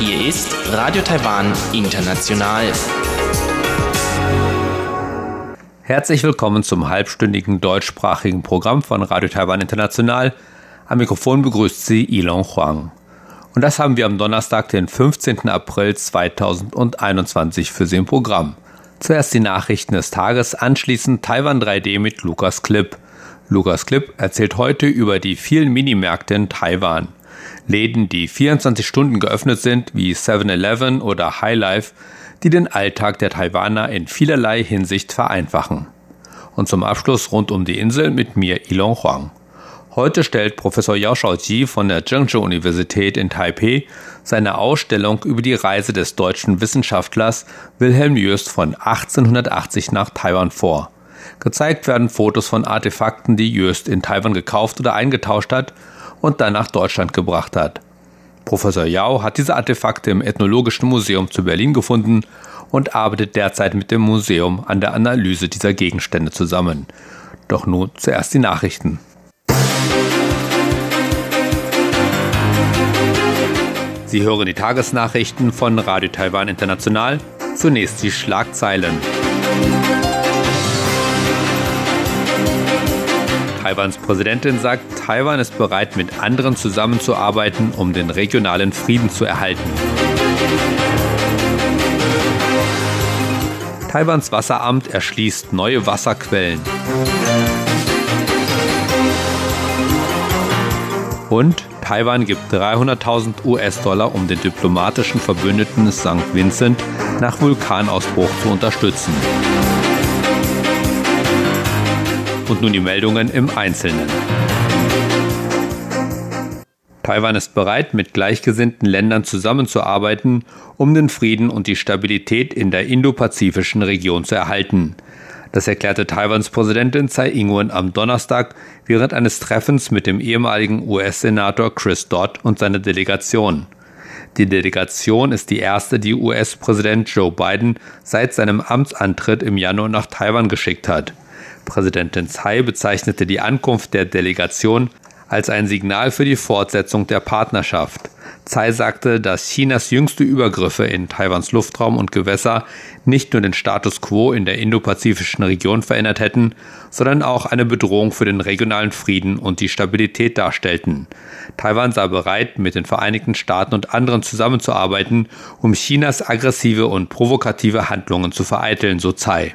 Hier ist Radio Taiwan International. Herzlich willkommen zum halbstündigen deutschsprachigen Programm von Radio Taiwan International. Am Mikrofon begrüßt Sie Ilon Huang. Und das haben wir am Donnerstag, den 15. April 2021 für Sie im Programm. Zuerst die Nachrichten des Tages, anschließend Taiwan 3D mit Lukas Klipp. Lukas Klipp erzählt heute über die vielen Minimärkte in Taiwan. Läden, die 24 Stunden geöffnet sind, wie 7-Eleven oder Highlife, die den Alltag der Taiwaner in vielerlei Hinsicht vereinfachen. Und zum Abschluss rund um die Insel mit mir Ilon Huang. Heute stellt Professor Yao Shaoji von der Zhengzhou Universität in Taipei seine Ausstellung über die Reise des deutschen Wissenschaftlers Wilhelm Jöst von 1880 nach Taiwan vor. Gezeigt werden Fotos von Artefakten, die Jöst in Taiwan gekauft oder eingetauscht hat und dann nach Deutschland gebracht hat. Professor Yao hat diese Artefakte im Ethnologischen Museum zu Berlin gefunden und arbeitet derzeit mit dem Museum an der Analyse dieser Gegenstände zusammen. Doch nun zuerst die Nachrichten. Sie hören die Tagesnachrichten von Radio Taiwan International. Zunächst die Schlagzeilen. Taiwans Präsidentin sagt, Taiwan ist bereit, mit anderen zusammenzuarbeiten, um den regionalen Frieden zu erhalten. Taiwans Wasseramt erschließt neue Wasserquellen. Und Taiwan gibt 300.000 US-Dollar, um den diplomatischen Verbündeten St. Vincent nach Vulkanausbruch zu unterstützen. Und nun die Meldungen im Einzelnen. Taiwan ist bereit, mit gleichgesinnten Ländern zusammenzuarbeiten, um den Frieden und die Stabilität in der indopazifischen Region zu erhalten. Das erklärte Taiwans Präsidentin Tsai Ing-wen am Donnerstag während eines Treffens mit dem ehemaligen US-Senator Chris Dodd und seiner Delegation. Die Delegation ist die erste, die US-Präsident Joe Biden seit seinem Amtsantritt im Januar nach Taiwan geschickt hat. Präsidentin Tsai bezeichnete die Ankunft der Delegation als ein Signal für die Fortsetzung der Partnerschaft. Tsai sagte, dass Chinas jüngste Übergriffe in Taiwans Luftraum und Gewässer nicht nur den Status quo in der indopazifischen Region verändert hätten, sondern auch eine Bedrohung für den regionalen Frieden und die Stabilität darstellten. Taiwan sei bereit, mit den Vereinigten Staaten und anderen zusammenzuarbeiten, um Chinas aggressive und provokative Handlungen zu vereiteln, so Tsai.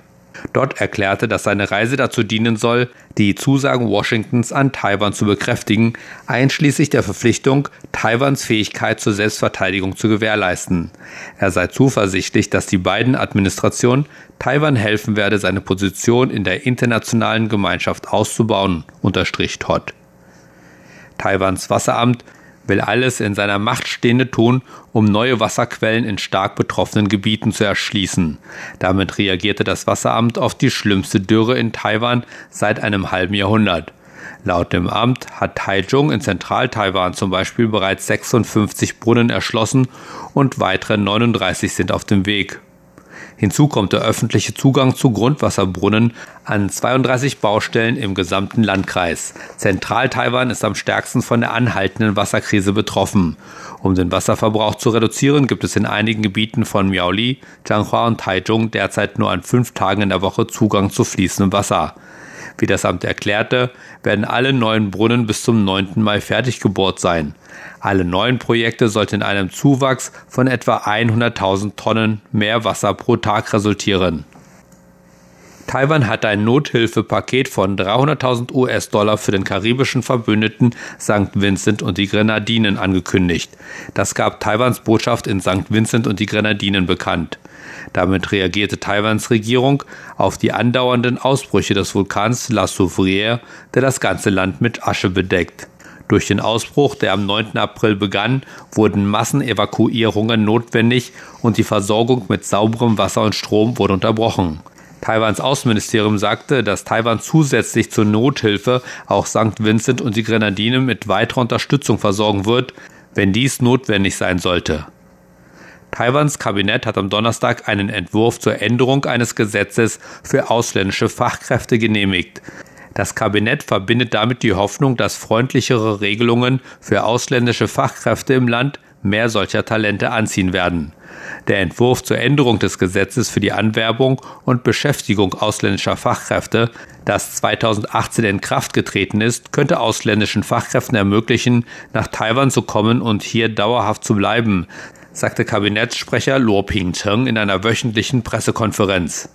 Dort erklärte, dass seine Reise dazu dienen soll, die Zusagen Washingtons an Taiwan zu bekräftigen, einschließlich der Verpflichtung, Taiwans Fähigkeit zur Selbstverteidigung zu gewährleisten. Er sei zuversichtlich, dass die beiden Administrationen Taiwan helfen werde, seine Position in der internationalen Gemeinschaft auszubauen, unterstrich Todd. Taiwans Wasseramt will alles in seiner Macht Stehende tun, um neue Wasserquellen in stark betroffenen Gebieten zu erschließen. Damit reagierte das Wasseramt auf die schlimmste Dürre in Taiwan seit einem halben Jahrhundert. Laut dem Amt hat Taichung in Zentral-Taiwan zum Beispiel bereits 56 Brunnen erschlossen und weitere 39 sind auf dem Weg. Hinzu kommt der öffentliche Zugang zu Grundwasserbrunnen an 32 Baustellen im gesamten Landkreis. Zentral-Taiwan ist am stärksten von der anhaltenden Wasserkrise betroffen. Um den Wasserverbrauch zu reduzieren, gibt es in einigen Gebieten von Miaoli, Changhua und Taichung derzeit nur an fünf Tagen in der Woche Zugang zu fließendem Wasser. Wie das Amt erklärte, werden alle neuen Brunnen bis zum 9. Mai fertig gebohrt sein. Alle neuen Projekte sollten in einem Zuwachs von etwa 100.000 Tonnen mehr Wasser pro Tag resultieren. Taiwan hat ein Nothilfepaket von 300.000 US-Dollar für den karibischen Verbündeten St. Vincent und die Grenadinen angekündigt. Das gab Taiwans Botschaft in St. Vincent und die Grenadinen bekannt. Damit reagierte Taiwans Regierung auf die andauernden Ausbrüche des Vulkans La Soufrière, der das ganze Land mit Asche bedeckt. Durch den Ausbruch, der am 9. April begann, wurden Massenevakuierungen notwendig und die Versorgung mit sauberem Wasser und Strom wurde unterbrochen. Taiwans Außenministerium sagte, dass Taiwan zusätzlich zur Nothilfe auch St. Vincent und die Grenadinen mit weiterer Unterstützung versorgen wird, wenn dies notwendig sein sollte. Taiwans Kabinett hat am Donnerstag einen Entwurf zur Änderung eines Gesetzes für ausländische Fachkräfte genehmigt. Das Kabinett verbindet damit die Hoffnung, dass freundlichere Regelungen für ausländische Fachkräfte im Land mehr solcher Talente anziehen werden. Der Entwurf zur Änderung des Gesetzes für die Anwerbung und Beschäftigung ausländischer Fachkräfte, das 2018 in Kraft getreten ist, könnte ausländischen Fachkräften ermöglichen, nach Taiwan zu kommen und hier dauerhaft zu bleiben, sagte Kabinettssprecher Luo Ping-Cheng in einer wöchentlichen Pressekonferenz.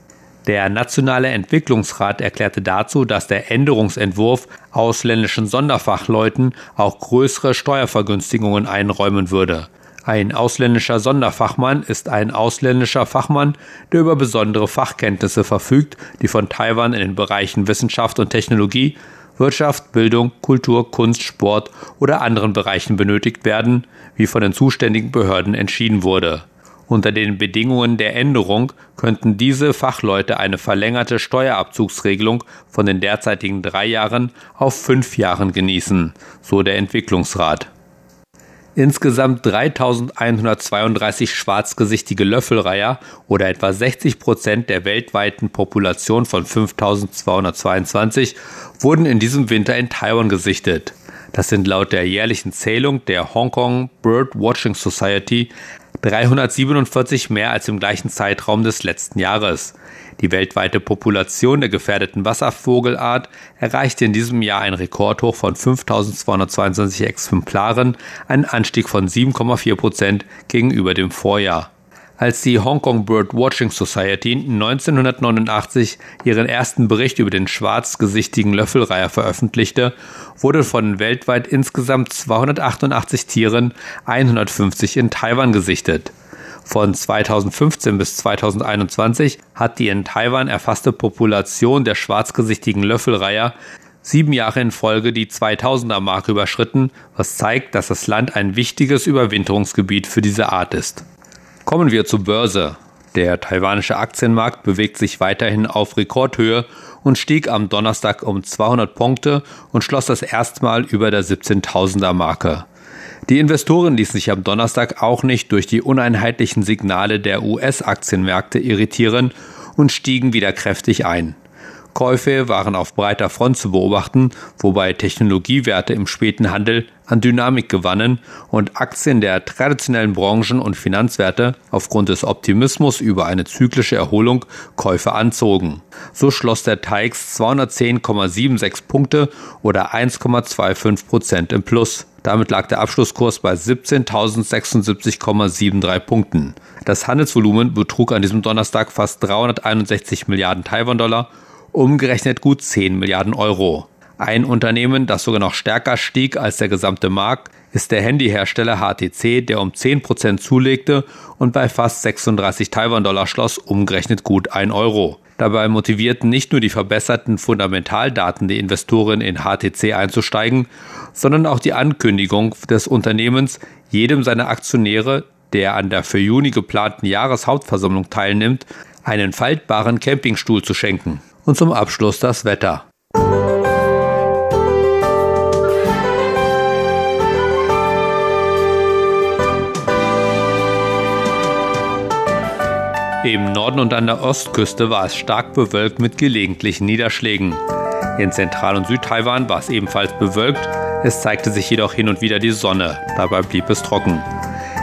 Der Nationale Entwicklungsrat erklärte dazu, dass der Änderungsentwurf ausländischen Sonderfachleuten auch größere Steuervergünstigungen einräumen würde. Ein ausländischer Sonderfachmann ist ein ausländischer Fachmann, der über besondere Fachkenntnisse verfügt, die von Taiwan in den Bereichen Wissenschaft und Technologie, Wirtschaft, Bildung, Kultur, Kunst, Sport oder anderen Bereichen benötigt werden, wie von den zuständigen Behörden entschieden wurde. Unter den Bedingungen der Änderung könnten diese Fachleute eine verlängerte Steuerabzugsregelung von den derzeitigen drei Jahren auf fünf Jahren genießen, so der Entwicklungsrat. Insgesamt 3132 schwarzgesichtige Löffelreiher oder etwa 60 Prozent der weltweiten Population von 5222 wurden in diesem Winter in Taiwan gesichtet. Das sind laut der jährlichen Zählung der Hong Kong Bird Watching Society 347 mehr als im gleichen Zeitraum des letzten Jahres. Die weltweite Population der gefährdeten Wasservogelart erreichte in diesem Jahr ein Rekordhoch von 5222 Exemplaren, ein Anstieg von 7,4 Prozent gegenüber dem Vorjahr. Als die Hong Kong Bird Watching Society 1989 ihren ersten Bericht über den schwarzgesichtigen Löffelreiher veröffentlichte, wurde von weltweit insgesamt 288 Tieren 150 in Taiwan gesichtet. Von 2015 bis 2021 hat die in Taiwan erfasste Population der schwarzgesichtigen Löffelreiher sieben Jahre in Folge die 2000er Marke überschritten, was zeigt, dass das Land ein wichtiges Überwinterungsgebiet für diese Art ist. Kommen wir zur Börse. Der taiwanische Aktienmarkt bewegt sich weiterhin auf Rekordhöhe und stieg am Donnerstag um 200 Punkte und schloss das erstmal über der 17.000er Marke. Die Investoren ließen sich am Donnerstag auch nicht durch die uneinheitlichen Signale der US-Aktienmärkte irritieren und stiegen wieder kräftig ein. Käufe waren auf breiter Front zu beobachten, wobei Technologiewerte im späten Handel an Dynamik gewannen und Aktien der traditionellen Branchen und Finanzwerte aufgrund des Optimismus über eine zyklische Erholung Käufe anzogen. So schloss der TAIX 210,76 Punkte oder 1,25 Prozent im Plus. Damit lag der Abschlusskurs bei 17.076,73 Punkten. Das Handelsvolumen betrug an diesem Donnerstag fast 361 Milliarden Taiwan-Dollar umgerechnet gut 10 Milliarden Euro. Ein Unternehmen, das sogar noch stärker stieg als der gesamte Markt, ist der Handyhersteller HTC, der um 10% zulegte und bei fast 36 Taiwan-Dollar schloss, umgerechnet gut 1 Euro. Dabei motivierten nicht nur die verbesserten Fundamentaldaten die Investoren in HTC einzusteigen, sondern auch die Ankündigung des Unternehmens, jedem seiner Aktionäre, der an der für Juni geplanten Jahreshauptversammlung teilnimmt, einen faltbaren Campingstuhl zu schenken. Und zum Abschluss das Wetter. Im Norden und an der Ostküste war es stark bewölkt mit gelegentlichen Niederschlägen. In Zentral- und Südtaiwan war es ebenfalls bewölkt, es zeigte sich jedoch hin und wieder die Sonne, dabei blieb es trocken.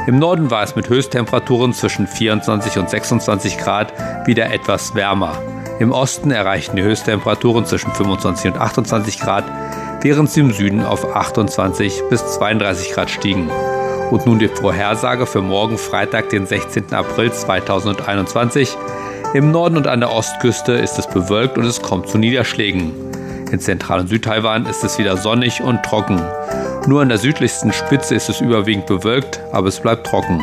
Im Norden war es mit Höchsttemperaturen zwischen 24 und 26 Grad wieder etwas wärmer. Im Osten erreichten die Höchsttemperaturen zwischen 25 und 28 Grad, während sie im Süden auf 28 bis 32 Grad stiegen. Und nun die Vorhersage für morgen Freitag, den 16. April 2021. Im Norden und an der Ostküste ist es bewölkt und es kommt zu Niederschlägen. In Zentral- und Südtaiwan ist es wieder sonnig und trocken. Nur an der südlichsten Spitze ist es überwiegend bewölkt, aber es bleibt trocken.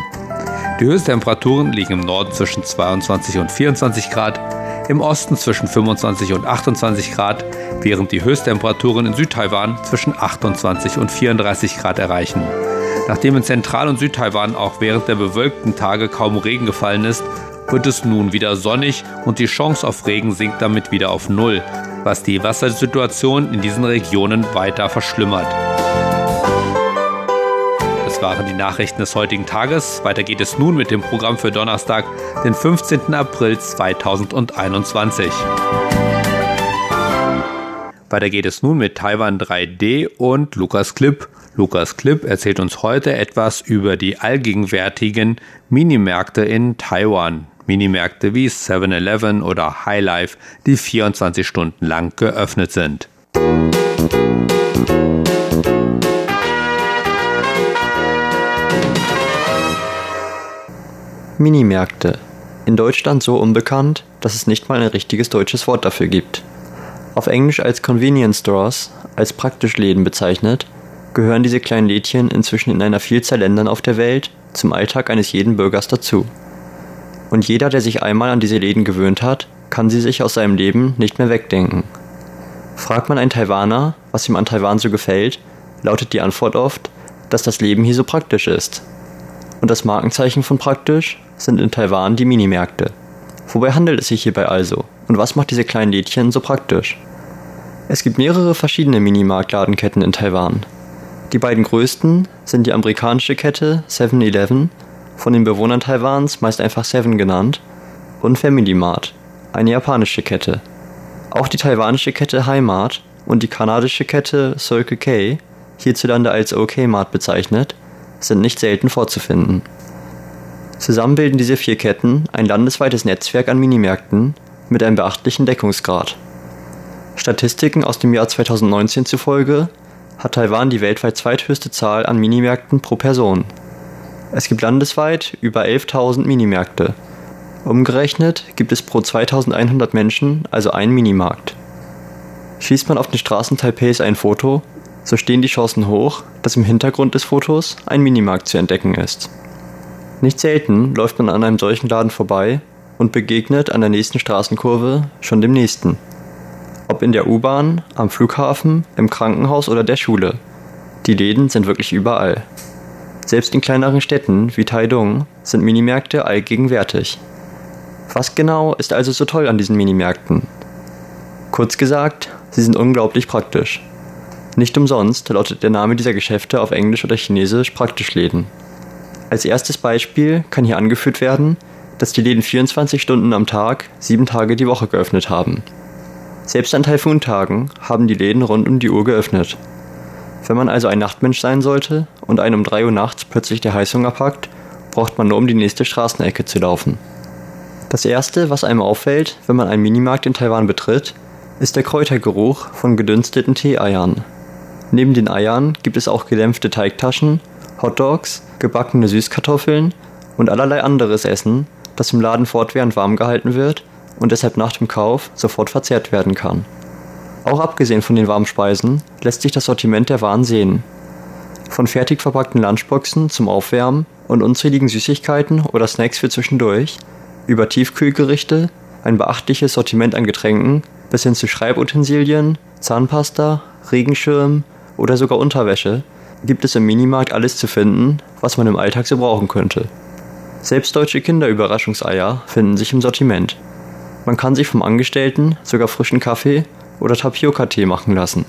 Die Höchsttemperaturen liegen im Norden zwischen 22 und 24 Grad, im Osten zwischen 25 und 28 Grad, während die Höchsttemperaturen in Südtaiwan zwischen 28 und 34 Grad erreichen. Nachdem in Zentral- und Südtaiwan auch während der bewölkten Tage kaum Regen gefallen ist, wird es nun wieder sonnig und die Chance auf Regen sinkt damit wieder auf Null, was die Wassersituation in diesen Regionen weiter verschlimmert waren die Nachrichten des heutigen Tages. Weiter geht es nun mit dem Programm für Donnerstag, den 15. April 2021. Weiter geht es nun mit Taiwan 3D und Lukas Clip. Lukas Clip erzählt uns heute etwas über die allgegenwärtigen Minimärkte in Taiwan. Minimärkte wie 7-Eleven oder Highlife, die 24 Stunden lang geöffnet sind. Minimärkte. In Deutschland so unbekannt, dass es nicht mal ein richtiges deutsches Wort dafür gibt. Auf Englisch als Convenience Stores, als praktisch Läden bezeichnet, gehören diese kleinen Lädchen inzwischen in einer Vielzahl Ländern auf der Welt zum Alltag eines jeden Bürgers dazu. Und jeder, der sich einmal an diese Läden gewöhnt hat, kann sie sich aus seinem Leben nicht mehr wegdenken. Fragt man einen Taiwaner, was ihm an Taiwan so gefällt, lautet die Antwort oft, dass das Leben hier so praktisch ist. Und das Markenzeichen von praktisch sind in Taiwan die Minimärkte. Wobei handelt es sich hierbei also? Und was macht diese kleinen Lädchen so praktisch? Es gibt mehrere verschiedene Minimarktladenketten in Taiwan. Die beiden größten sind die amerikanische Kette 7-Eleven, von den Bewohnern Taiwans meist einfach Seven genannt, und Family Mart, eine japanische Kette. Auch die taiwanische Kette Heimat und die kanadische Kette Circle K, hierzulande als OK Mart bezeichnet, sind nicht selten vorzufinden. Zusammen bilden diese vier Ketten ein landesweites Netzwerk an Minimärkten mit einem beachtlichen Deckungsgrad. Statistiken aus dem Jahr 2019 zufolge hat Taiwan die weltweit zweithöchste Zahl an Minimärkten pro Person. Es gibt landesweit über 11.000 Minimärkte. Umgerechnet gibt es pro 2100 Menschen also einen Minimarkt. Schießt man auf den Straßen Taipehs ein Foto, so stehen die Chancen hoch, dass im Hintergrund des Fotos ein Minimarkt zu entdecken ist. Nicht selten läuft man an einem solchen Laden vorbei und begegnet an der nächsten Straßenkurve schon dem nächsten. Ob in der U-Bahn, am Flughafen, im Krankenhaus oder der Schule. Die Läden sind wirklich überall. Selbst in kleineren Städten wie Taidong sind Minimärkte allgegenwärtig. Was genau ist also so toll an diesen Minimärkten? Kurz gesagt, sie sind unglaublich praktisch. Nicht umsonst lautet der Name dieser Geschäfte auf Englisch oder Chinesisch Praktischläden. Als erstes Beispiel kann hier angeführt werden, dass die Läden 24 Stunden am Tag, sieben Tage die Woche geöffnet haben. Selbst an Taifuntagen haben die Läden rund um die Uhr geöffnet. Wenn man also ein Nachtmensch sein sollte und einen um 3 Uhr nachts plötzlich der Heißhunger packt, braucht man nur um die nächste Straßenecke zu laufen. Das erste, was einem auffällt, wenn man einen Minimarkt in Taiwan betritt, ist der Kräutergeruch von gedünsteten Tee-Eiern. Neben den Eiern gibt es auch gedämpfte Teigtaschen, Hotdogs, gebackene Süßkartoffeln und allerlei anderes Essen, das im Laden fortwährend warm gehalten wird und deshalb nach dem Kauf sofort verzehrt werden kann. Auch abgesehen von den warmen Speisen lässt sich das Sortiment der Waren sehen. Von fertig verpackten Lunchboxen zum Aufwärmen und unzähligen Süßigkeiten oder Snacks für zwischendurch, über Tiefkühlgerichte, ein beachtliches Sortiment an Getränken bis hin zu Schreibutensilien, Zahnpasta, Regenschirmen oder sogar Unterwäsche gibt es im Minimarkt alles zu finden, was man im Alltag so brauchen könnte. Selbst deutsche Kinderüberraschungseier finden sich im Sortiment. Man kann sich vom Angestellten sogar frischen Kaffee oder Tapioca-Tee machen lassen.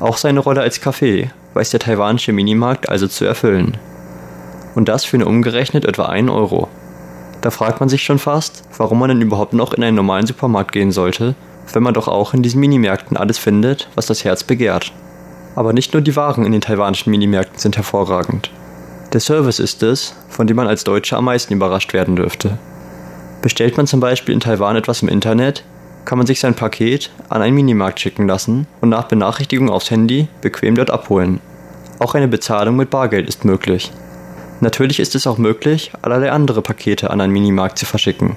Auch seine Rolle als Kaffee weiß der taiwanische Minimarkt also zu erfüllen. Und das für eine umgerechnet etwa 1 Euro. Da fragt man sich schon fast, warum man denn überhaupt noch in einen normalen Supermarkt gehen sollte, wenn man doch auch in diesen Minimärkten alles findet, was das Herz begehrt. Aber nicht nur die Waren in den taiwanischen Minimärkten sind hervorragend. Der Service ist es, von dem man als Deutscher am meisten überrascht werden dürfte. Bestellt man zum Beispiel in Taiwan etwas im Internet, kann man sich sein Paket an einen Minimarkt schicken lassen und nach Benachrichtigung aufs Handy bequem dort abholen. Auch eine Bezahlung mit Bargeld ist möglich. Natürlich ist es auch möglich, allerlei andere Pakete an einen Minimarkt zu verschicken.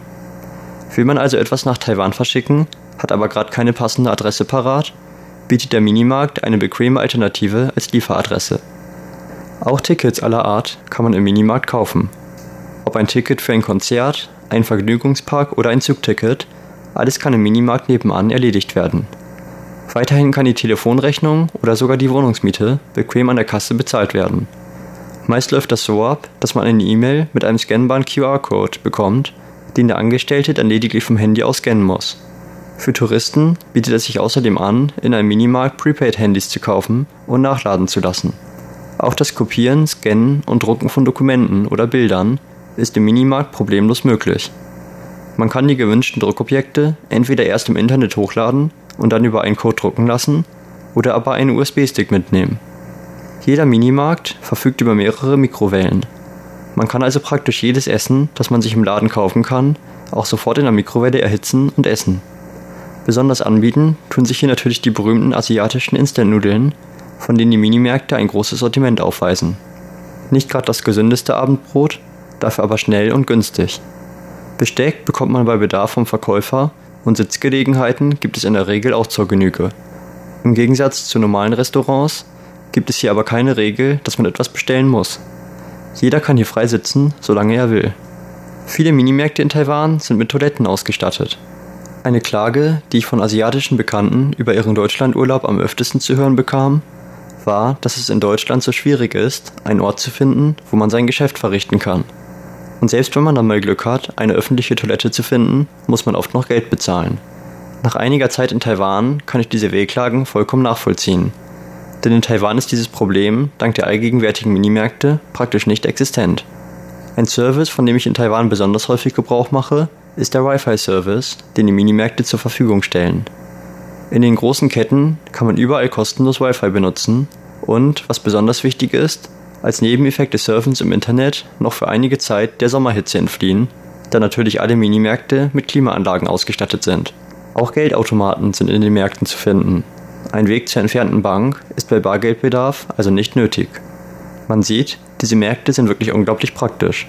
Will man also etwas nach Taiwan verschicken, hat aber gerade keine passende Adresse parat, bietet der Minimarkt eine bequeme Alternative als Lieferadresse. Auch Tickets aller Art kann man im Minimarkt kaufen. Ob ein Ticket für ein Konzert, ein Vergnügungspark oder ein Zugticket, alles kann im Minimarkt nebenan erledigt werden. Weiterhin kann die Telefonrechnung oder sogar die Wohnungsmiete bequem an der Kasse bezahlt werden. Meist läuft das so ab, dass man eine E-Mail mit einem scannbaren QR-Code bekommt, den der Angestellte dann lediglich vom Handy aus scannen muss. Für Touristen bietet es sich außerdem an, in einem Minimarkt Prepaid-Handys zu kaufen und nachladen zu lassen. Auch das Kopieren, Scannen und Drucken von Dokumenten oder Bildern ist im Minimarkt problemlos möglich. Man kann die gewünschten Druckobjekte entweder erst im Internet hochladen und dann über einen Code drucken lassen oder aber einen USB-Stick mitnehmen. Jeder Minimarkt verfügt über mehrere Mikrowellen. Man kann also praktisch jedes Essen, das man sich im Laden kaufen kann, auch sofort in der Mikrowelle erhitzen und essen. Besonders anbieten tun sich hier natürlich die berühmten asiatischen Instant-Nudeln, von denen die Minimärkte ein großes Sortiment aufweisen. Nicht gerade das gesündeste Abendbrot, dafür aber schnell und günstig. Besteck bekommt man bei Bedarf vom Verkäufer und Sitzgelegenheiten gibt es in der Regel auch zur Genüge. Im Gegensatz zu normalen Restaurants gibt es hier aber keine Regel, dass man etwas bestellen muss. Jeder kann hier frei sitzen, solange er will. Viele Minimärkte in Taiwan sind mit Toiletten ausgestattet. Eine Klage, die ich von asiatischen Bekannten über ihren Deutschlandurlaub am öftesten zu hören bekam, war, dass es in Deutschland so schwierig ist, einen Ort zu finden, wo man sein Geschäft verrichten kann. Und selbst wenn man dann mal Glück hat, eine öffentliche Toilette zu finden, muss man oft noch Geld bezahlen. Nach einiger Zeit in Taiwan kann ich diese Wehklagen vollkommen nachvollziehen. Denn in Taiwan ist dieses Problem, dank der allgegenwärtigen Minimärkte, praktisch nicht existent. Ein Service, von dem ich in Taiwan besonders häufig Gebrauch mache, ist der Wi-Fi-Service, den die Minimärkte zur Verfügung stellen. In den großen Ketten kann man überall kostenlos Wi-Fi benutzen und, was besonders wichtig ist, als Nebeneffekt des Surfens im Internet noch für einige Zeit der Sommerhitze entfliehen, da natürlich alle Minimärkte mit Klimaanlagen ausgestattet sind. Auch Geldautomaten sind in den Märkten zu finden. Ein Weg zur entfernten Bank ist bei Bargeldbedarf also nicht nötig. Man sieht, diese Märkte sind wirklich unglaublich praktisch.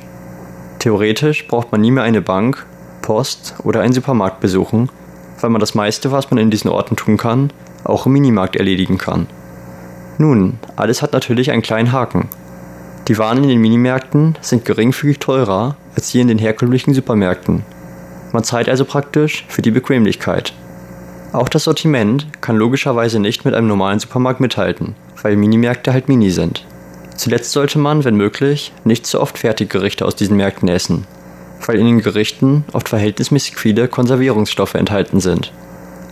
Theoretisch braucht man nie mehr eine Bank, Post oder einen Supermarkt besuchen, weil man das meiste, was man in diesen Orten tun kann, auch im Minimarkt erledigen kann. Nun, alles hat natürlich einen kleinen Haken. Die Waren in den Minimärkten sind geringfügig teurer als hier in den herkömmlichen Supermärkten. Man zahlt also praktisch für die Bequemlichkeit. Auch das Sortiment kann logischerweise nicht mit einem normalen Supermarkt mithalten, weil Minimärkte halt Mini sind. Zuletzt sollte man, wenn möglich, nicht zu oft Fertiggerichte aus diesen Märkten essen, weil in den Gerichten oft verhältnismäßig viele Konservierungsstoffe enthalten sind.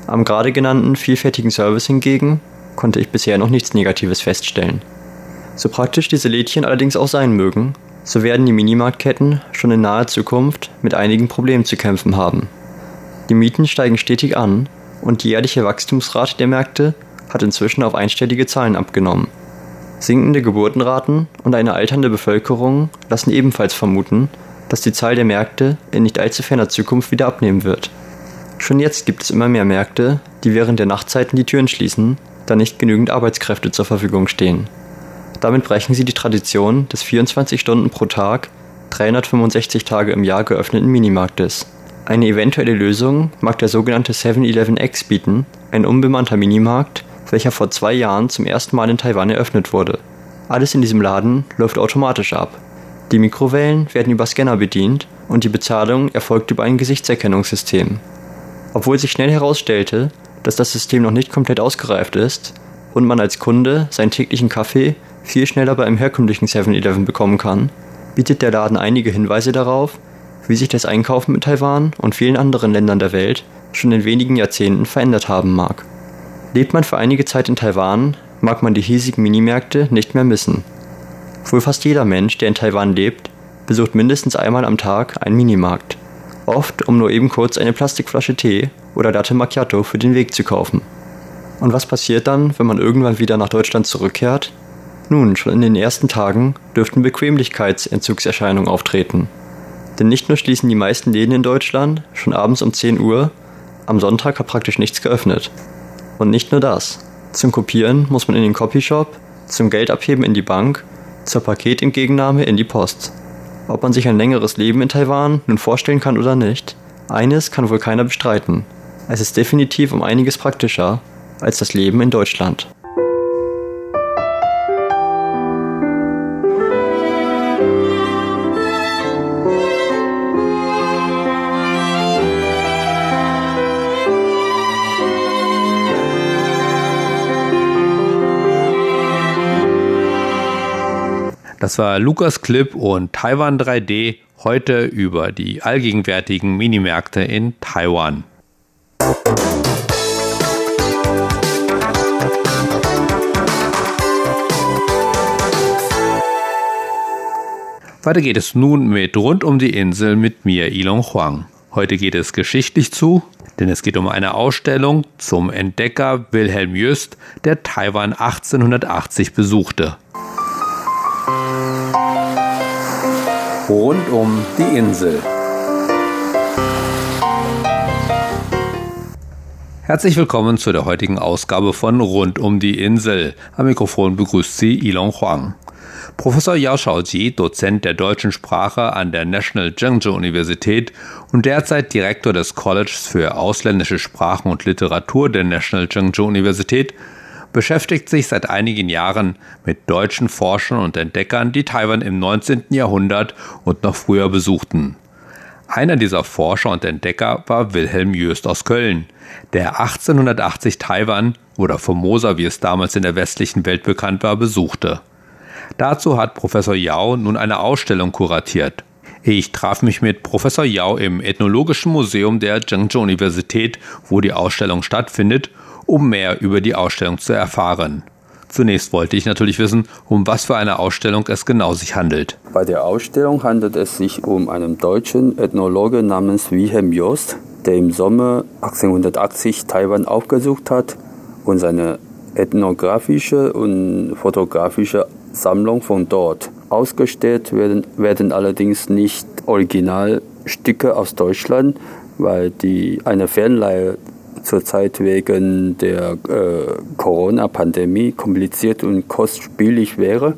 Am gerade genannten vielfältigen Service hingegen konnte ich bisher noch nichts Negatives feststellen. So praktisch diese Lädchen allerdings auch sein mögen, so werden die Minimarktketten schon in naher Zukunft mit einigen Problemen zu kämpfen haben. Die Mieten steigen stetig an und die jährliche Wachstumsrate der Märkte hat inzwischen auf einstellige Zahlen abgenommen. Sinkende Geburtenraten und eine alternde Bevölkerung lassen ebenfalls vermuten, dass die Zahl der Märkte in nicht allzu ferner Zukunft wieder abnehmen wird. Schon jetzt gibt es immer mehr Märkte, die während der Nachtzeiten die Türen schließen da nicht genügend Arbeitskräfte zur Verfügung stehen. Damit brechen sie die Tradition des 24 Stunden pro Tag, 365 Tage im Jahr geöffneten Minimarktes. Eine eventuelle Lösung mag der sogenannte 7-Eleven-X bieten, ein unbemannter Minimarkt, welcher vor zwei Jahren zum ersten Mal in Taiwan eröffnet wurde. Alles in diesem Laden läuft automatisch ab. Die Mikrowellen werden über Scanner bedient und die Bezahlung erfolgt über ein Gesichtserkennungssystem. Obwohl sich schnell herausstellte, dass das System noch nicht komplett ausgereift ist und man als Kunde seinen täglichen Kaffee viel schneller bei einem herkömmlichen 7-Eleven bekommen kann, bietet der Laden einige Hinweise darauf, wie sich das Einkaufen in Taiwan und vielen anderen Ländern der Welt schon in wenigen Jahrzehnten verändert haben mag. Lebt man für einige Zeit in Taiwan, mag man die hiesigen Minimärkte nicht mehr missen. Wohl fast jeder Mensch, der in Taiwan lebt, besucht mindestens einmal am Tag einen Minimarkt oft um nur eben kurz eine Plastikflasche Tee oder Latte Macchiato für den Weg zu kaufen. Und was passiert dann, wenn man irgendwann wieder nach Deutschland zurückkehrt? Nun, schon in den ersten Tagen dürften Bequemlichkeitsentzugserscheinungen auftreten. Denn nicht nur schließen die meisten Läden in Deutschland schon abends um 10 Uhr, am Sonntag hat praktisch nichts geöffnet. Und nicht nur das. Zum Kopieren muss man in den Copyshop, zum Geldabheben in die Bank, zur Paketentgegennahme in die Post. Ob man sich ein längeres Leben in Taiwan nun vorstellen kann oder nicht, eines kann wohl keiner bestreiten. Es ist definitiv um einiges praktischer als das Leben in Deutschland. Das war Lukas Clip und Taiwan 3D heute über die allgegenwärtigen Minimärkte in Taiwan. Weiter geht es nun mit Rund um die Insel mit mir, Ilon Huang. Heute geht es geschichtlich zu, denn es geht um eine Ausstellung zum Entdecker Wilhelm Jöst, der Taiwan 1880 besuchte. Rund um die Insel. Herzlich willkommen zu der heutigen Ausgabe von Rund um die Insel. Am Mikrofon begrüßt Sie Ilon Huang. Professor Yao Shaoji, Dozent der deutschen Sprache an der National Zhengzhou Universität und derzeit Direktor des Colleges für ausländische Sprachen und Literatur der National Zhengzhou Universität, beschäftigt sich seit einigen Jahren mit deutschen Forschern und Entdeckern, die Taiwan im 19. Jahrhundert und noch früher besuchten. Einer dieser Forscher und Entdecker war Wilhelm Jöst aus Köln, der 1880 Taiwan oder Formosa, wie es damals in der westlichen Welt bekannt war, besuchte. Dazu hat Professor Yao nun eine Ausstellung kuratiert. Ich traf mich mit Professor Yao im Ethnologischen Museum der Zhengzhou Universität, wo die Ausstellung stattfindet, um mehr über die Ausstellung zu erfahren. Zunächst wollte ich natürlich wissen, um was für eine Ausstellung es genau sich handelt. Bei der Ausstellung handelt es sich um einen deutschen Ethnologe namens Wilhelm Jost, der im Sommer 1880 Taiwan aufgesucht hat und seine ethnografische und fotografische Sammlung von dort. Ausgestellt werden, werden allerdings nicht Originalstücke aus Deutschland, weil die eine Fernleihe zurzeit wegen der äh, Corona-Pandemie kompliziert und kostspielig wäre.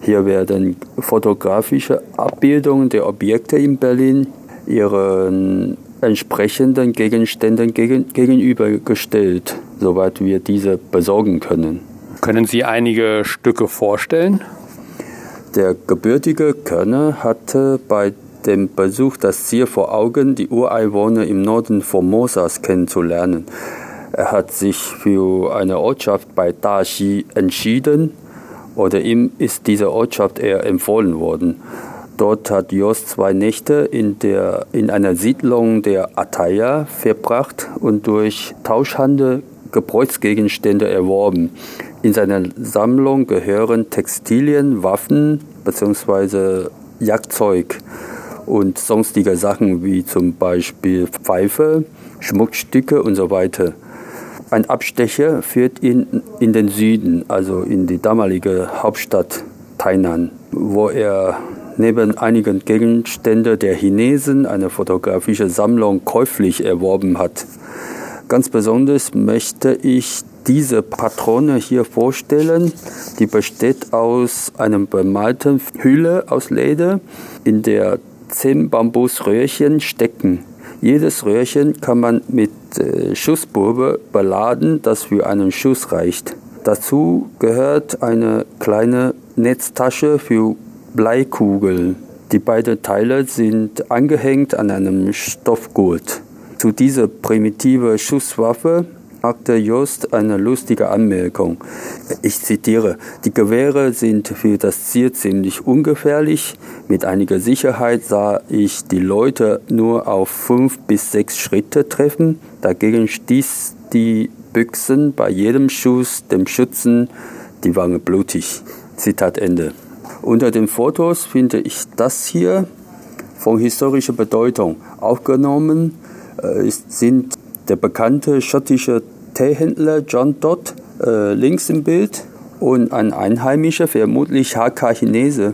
Hier werden fotografische Abbildungen der Objekte in Berlin ihren entsprechenden Gegenständen gegen, gegenübergestellt, soweit wir diese besorgen können. Können Sie einige Stücke vorstellen? Der gebürtige Körner hatte bei dem Besuch das Ziel vor Augen, die Ureinwohner im Norden Formosas kennenzulernen. Er hat sich für eine Ortschaft bei Daxi entschieden oder ihm ist diese Ortschaft eher empfohlen worden. Dort hat Jos zwei Nächte in, der, in einer Siedlung der Ataya verbracht und durch Tauschhandel Gebräuchsgegenstände erworben. In seiner Sammlung gehören Textilien, Waffen bzw. Jagdzeug und sonstige Sachen wie zum Beispiel Pfeife, Schmuckstücke und so weiter. Ein Abstecher führt ihn in den Süden, also in die damalige Hauptstadt Tainan, wo er neben einigen Gegenständen der Chinesen eine fotografische Sammlung käuflich erworben hat. Ganz besonders möchte ich diese Patrone hier vorstellen. Die besteht aus einem bemalten Hülle aus Leder, in der zehn Bambusröhrchen stecken. Jedes Röhrchen kann man mit äh, Schussburbe beladen, das für einen Schuss reicht. Dazu gehört eine kleine Netztasche für Bleikugeln. Die beiden Teile sind angehängt an einem Stoffgurt. Zu dieser primitiven Schusswaffe machte Jost eine lustige Anmerkung. Ich zitiere, die Gewehre sind für das Ziel ziemlich ungefährlich. Mit einiger Sicherheit sah ich die Leute nur auf fünf bis sechs Schritte treffen. Dagegen stieß die Büchsen bei jedem Schuss dem Schützen die Wange blutig. Zitat Ende. Unter den Fotos finde ich das hier von historischer Bedeutung. Aufgenommen äh, sind der bekannte schottische Teehändler John Dodd äh, links im Bild und ein Einheimischer, vermutlich Hakka-Chinese.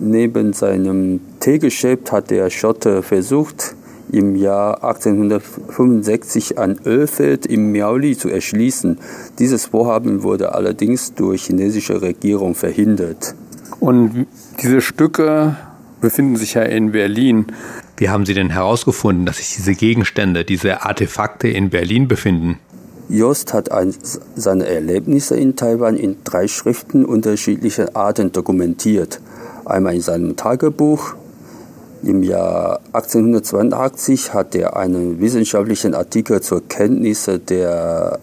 Neben seinem Teegeschäft hat der Schotte versucht, im Jahr 1865 ein Ölfeld im Miaoli zu erschließen. Dieses Vorhaben wurde allerdings durch chinesische Regierung verhindert. Und diese Stücke befinden sich ja in Berlin. Wie haben Sie denn herausgefunden, dass sich diese Gegenstände, diese Artefakte in Berlin befinden? Jost hat ein, seine Erlebnisse in Taiwan in drei Schriften unterschiedlicher Arten dokumentiert. Einmal in seinem Tagebuch. Im Jahr 1882 hat er einen wissenschaftlichen Artikel zur Kenntnisse der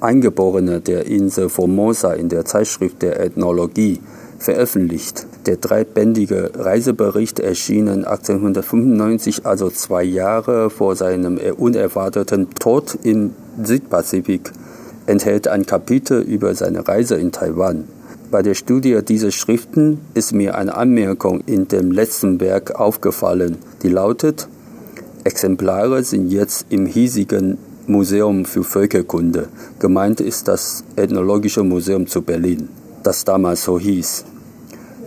Eingeborenen der Insel Formosa in der Zeitschrift der Ethnologie veröffentlicht. Der dreibändige Reisebericht erschien 1895, also zwei Jahre vor seinem unerwarteten Tod im Südpazifik, enthält ein Kapitel über seine Reise in Taiwan. Bei der Studie dieser Schriften ist mir eine Anmerkung in dem letzten Werk aufgefallen, die lautet, Exemplare sind jetzt im hiesigen Museum für Völkerkunde. Gemeint ist das Ethnologische Museum zu Berlin, das damals so hieß.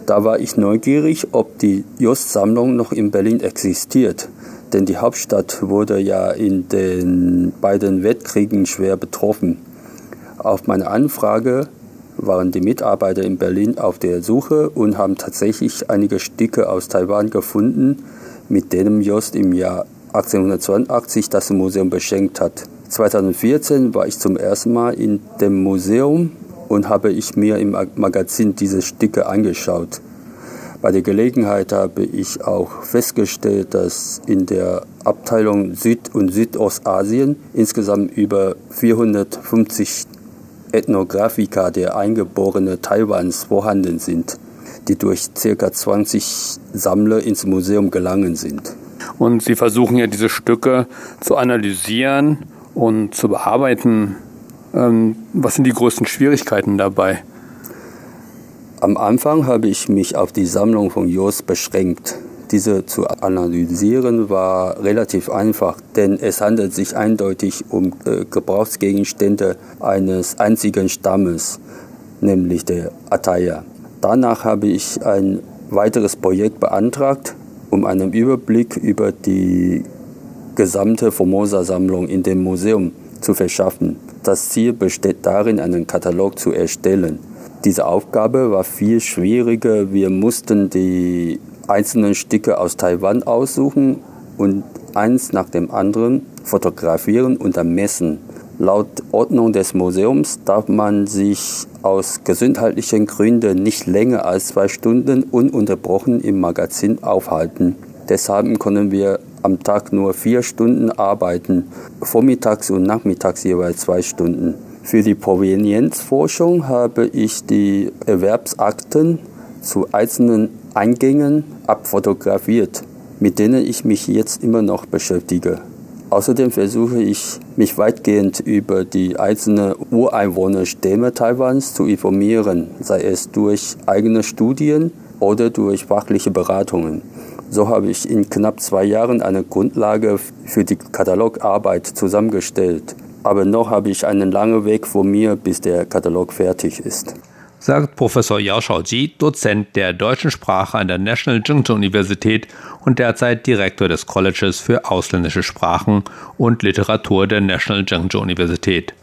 Da war ich neugierig, ob die Jost-Sammlung noch in Berlin existiert, denn die Hauptstadt wurde ja in den beiden Weltkriegen schwer betroffen. Auf meine Anfrage waren die Mitarbeiter in Berlin auf der Suche und haben tatsächlich einige Stücke aus Taiwan gefunden, mit denen Jost im Jahr 1882 das Museum beschenkt hat. 2014 war ich zum ersten Mal in dem Museum und habe ich mir im Magazin diese Stücke angeschaut. Bei der Gelegenheit habe ich auch festgestellt, dass in der Abteilung Süd- und Südostasien insgesamt über 450 Ethnografika der Eingeborenen Taiwans vorhanden sind, die durch ca. 20 Sammler ins Museum gelangen sind. Und Sie versuchen ja diese Stücke zu analysieren und zu bearbeiten. Ähm, was sind die größten Schwierigkeiten dabei? Am Anfang habe ich mich auf die Sammlung von Jos beschränkt. Diese zu analysieren war relativ einfach, denn es handelt sich eindeutig um äh, Gebrauchsgegenstände eines einzigen Stammes, nämlich der Ataya. Danach habe ich ein weiteres Projekt beantragt, um einen Überblick über die gesamte Formosa-Sammlung in dem Museum zu verschaffen. Das Ziel besteht darin, einen Katalog zu erstellen. Diese Aufgabe war viel schwieriger. Wir mussten die einzelnen Stücke aus Taiwan aussuchen und eins nach dem anderen fotografieren und ermessen. Laut Ordnung des Museums darf man sich aus gesundheitlichen Gründen nicht länger als zwei Stunden ununterbrochen im Magazin aufhalten. Deshalb können wir am Tag nur vier Stunden arbeiten, vormittags und nachmittags jeweils zwei Stunden. Für die Provenienzforschung habe ich die Erwerbsakten zu einzelnen Eingängen abfotografiert, mit denen ich mich jetzt immer noch beschäftige. Außerdem versuche ich, mich weitgehend über die einzelnen Ureinwohnerstämme Taiwans zu informieren, sei es durch eigene Studien oder durch fachliche Beratungen. So habe ich in knapp zwei Jahren eine Grundlage für die Katalogarbeit zusammengestellt. Aber noch habe ich einen langen Weg vor mir, bis der Katalog fertig ist sagt Professor Yao Shaoji, Dozent der deutschen Sprache an der National Zhengzhou Universität und derzeit Direktor des Colleges für ausländische Sprachen und Literatur der National Zhengzhou Universität.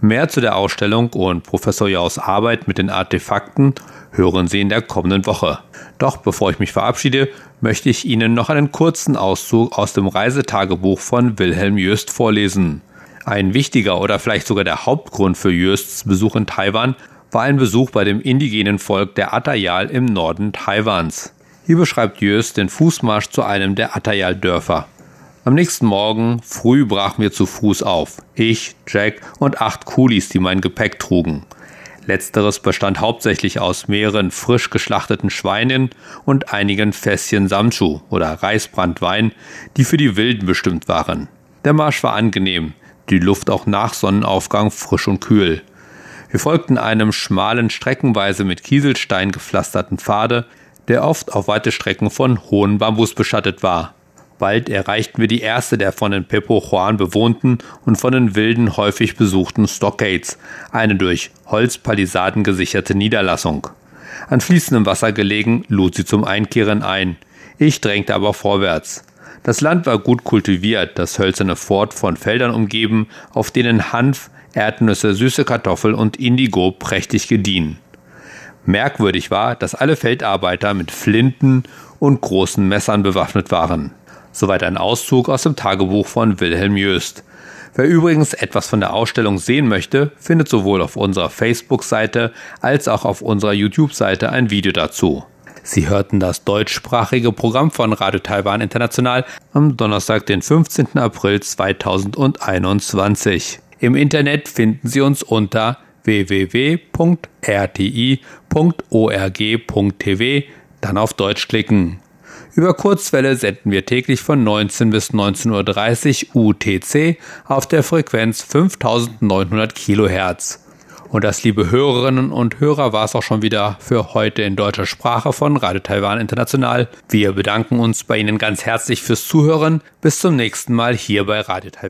Mehr zu der Ausstellung und Professor Yaos Arbeit mit den Artefakten hören Sie in der kommenden Woche. Doch bevor ich mich verabschiede, möchte ich Ihnen noch einen kurzen Auszug aus dem Reisetagebuch von Wilhelm Jöst vorlesen. Ein wichtiger oder vielleicht sogar der Hauptgrund für Jösts Besuch in Taiwan war ein Besuch bei dem indigenen Volk der Atayal im Norden Taiwans. Hier beschreibt Jös den Fußmarsch zu einem der Atayal-Dörfer. Am nächsten Morgen früh brachen wir zu Fuß auf. Ich, Jack und acht Kulis, die mein Gepäck trugen. Letzteres bestand hauptsächlich aus mehreren frisch geschlachteten Schweinen und einigen Fässchen Samchu oder Reisbrandwein, die für die Wilden bestimmt waren. Der Marsch war angenehm, die Luft auch nach Sonnenaufgang frisch und kühl. Wir folgten einem schmalen, streckenweise mit Kieselstein gepflasterten Pfade, der oft auf weite Strecken von hohen Bambus beschattet war. Bald erreichten wir die erste der von den Pepo Juan bewohnten und von den Wilden häufig besuchten Stockades, eine durch Holzpalisaden gesicherte Niederlassung. An fließendem Wasser gelegen, lud sie zum Einkehren ein. Ich drängte aber vorwärts. Das Land war gut kultiviert, das hölzerne Fort von Feldern umgeben, auf denen Hanf, Erdnüsse, süße Kartoffel und Indigo prächtig gediehen. Merkwürdig war, dass alle Feldarbeiter mit Flinten und großen Messern bewaffnet waren. Soweit ein Auszug aus dem Tagebuch von Wilhelm Jöst. Wer übrigens etwas von der Ausstellung sehen möchte, findet sowohl auf unserer Facebook-Seite als auch auf unserer YouTube-Seite ein Video dazu. Sie hörten das deutschsprachige Programm von Radio Taiwan International am Donnerstag, den 15. April 2021. Im Internet finden Sie uns unter www.rti.org.tv, dann auf Deutsch klicken. Über Kurzwelle senden wir täglich von 19 bis 19.30 Uhr UTC auf der Frequenz 5900 kHz. Und das, liebe Hörerinnen und Hörer, war es auch schon wieder für heute in deutscher Sprache von Radio Taiwan International. Wir bedanken uns bei Ihnen ganz herzlich fürs Zuhören. Bis zum nächsten Mal hier bei Radio Taiwan.